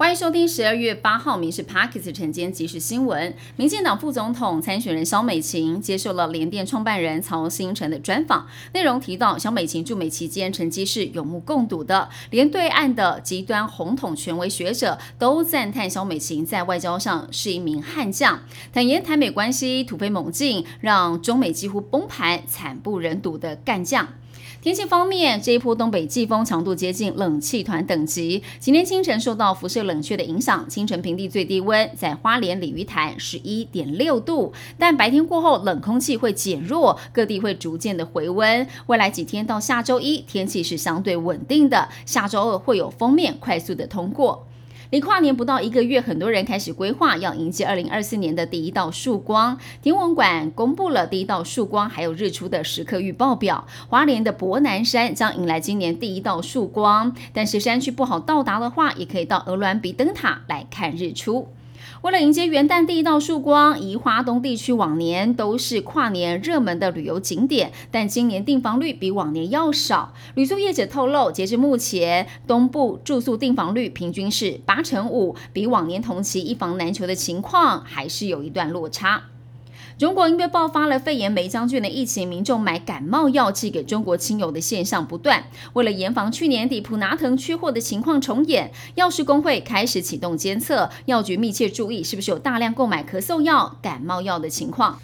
欢迎收听十二月八号《民事 Parkes》晨间即时新闻。民进党副总统参选人萧美琴接受了联电创办人曹新成的专访，内容提到萧美琴驻美期间成绩是有目共睹的，连对岸的极端红统权威学者都赞叹萧美琴在外交上是一名悍将。坦言台美关系突飞猛进，让中美几乎崩盘，惨不忍睹的干将。天气方面，这一波东北季风强度接近冷气团等级。今天清晨受到辐射冷却的影响，清晨平地最低温在花莲鲤鱼潭十一点六度，但白天过后冷空气会减弱，各地会逐渐的回温。未来几天到下周一，天气是相对稳定的。下周二会有封面快速的通过。离跨年不到一个月，很多人开始规划要迎接二零二四年的第一道曙光。天文馆公布了第一道曙光还有日出的时刻预报表，华联的博南山将迎来今年第一道曙光。但是山区不好到达的话，也可以到鹅銮鼻灯塔来看日出。为了迎接元旦第一道曙光，宜花东地区往年都是跨年热门的旅游景点，但今年订房率比往年要少。旅宿业者透露，截至目前，东部住宿订房率平均是八成五，比往年同期一房难求的情况还是有一段落差。中国因为爆发了肺炎梅将军的疫情，民众买感冒药寄给中国亲友的现象不断。为了严防去年底普拿藤缺货的情况重演，药师工会开始启动监测，药局密切注意是不是有大量购买咳嗽药、感冒药的情况。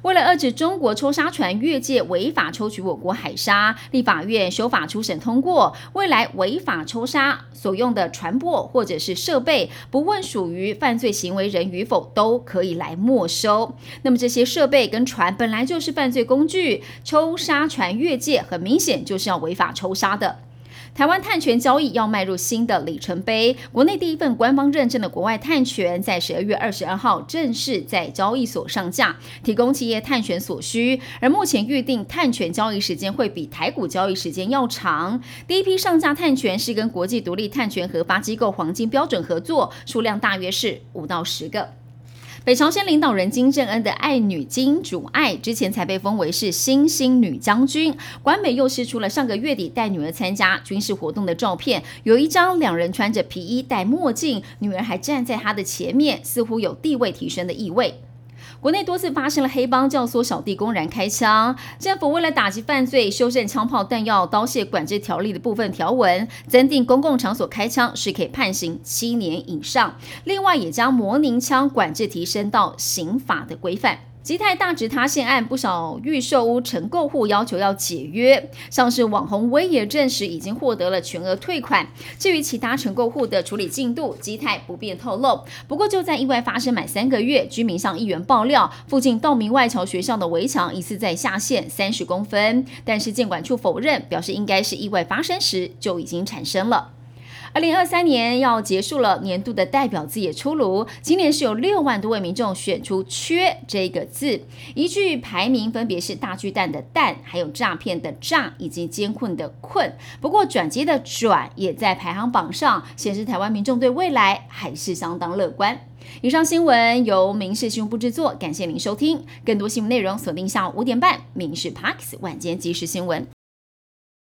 为了遏制中国抽沙船越界违法抽取我国海沙，立法院修法初审通过，未来违法抽沙所用的船舶或者是设备，不问属于犯罪行为人与否，都可以来没收。那么这些设备跟船本来就是犯罪工具，抽沙船越界，很明显就是要违法抽沙的。台湾碳权交易要迈入新的里程碑，国内第一份官方认证的国外碳权在十二月二十二号正式在交易所上架，提供企业碳权所需。而目前预定碳权交易时间会比台股交易时间要长。第一批上架碳权是跟国际独立碳权核发机构黄金标准合作，数量大约是五到十个。北朝鲜领导人金正恩的爱女金主爱之前才被封为是新星女将军，官美又释出了上个月底带女儿参加军事活动的照片，有一张两人穿着皮衣戴墨镜，女儿还站在他的前面，似乎有地位提升的意味。国内多次发生了黑帮教唆小弟公然开枪，政府为了打击犯罪，修正枪炮弹药刀械管制条例的部分条文，增订公共场所开枪是可以判刑七年以上。另外，也将模拟枪管制提升到刑法的规范。基泰大直塌陷案，不少预售屋承购户要求要解约。上市网红威也证实已经获得了全额退款。至于其他承购户的处理进度，基泰不便透露。不过就在意外发生满三个月，居民向议员爆料，附近道明外侨学校的围墙疑似在下陷三十公分，但是监管处否认，表示应该是意外发生时就已经产生了。二零二三年要结束了，年度的代表字也出炉。今年是有六万多位民众选出“缺”这个字，一句排名分别是大巨蛋的“蛋”，还有诈骗的“诈”，以及艰困的“困”。不过转机的“转”也在排行榜上，显示台湾民众对未来还是相当乐观。以上新闻由民事新闻部制作，感谢您收听。更多新闻内容锁定下午五点半《民事 Parks 晚间即时新闻》。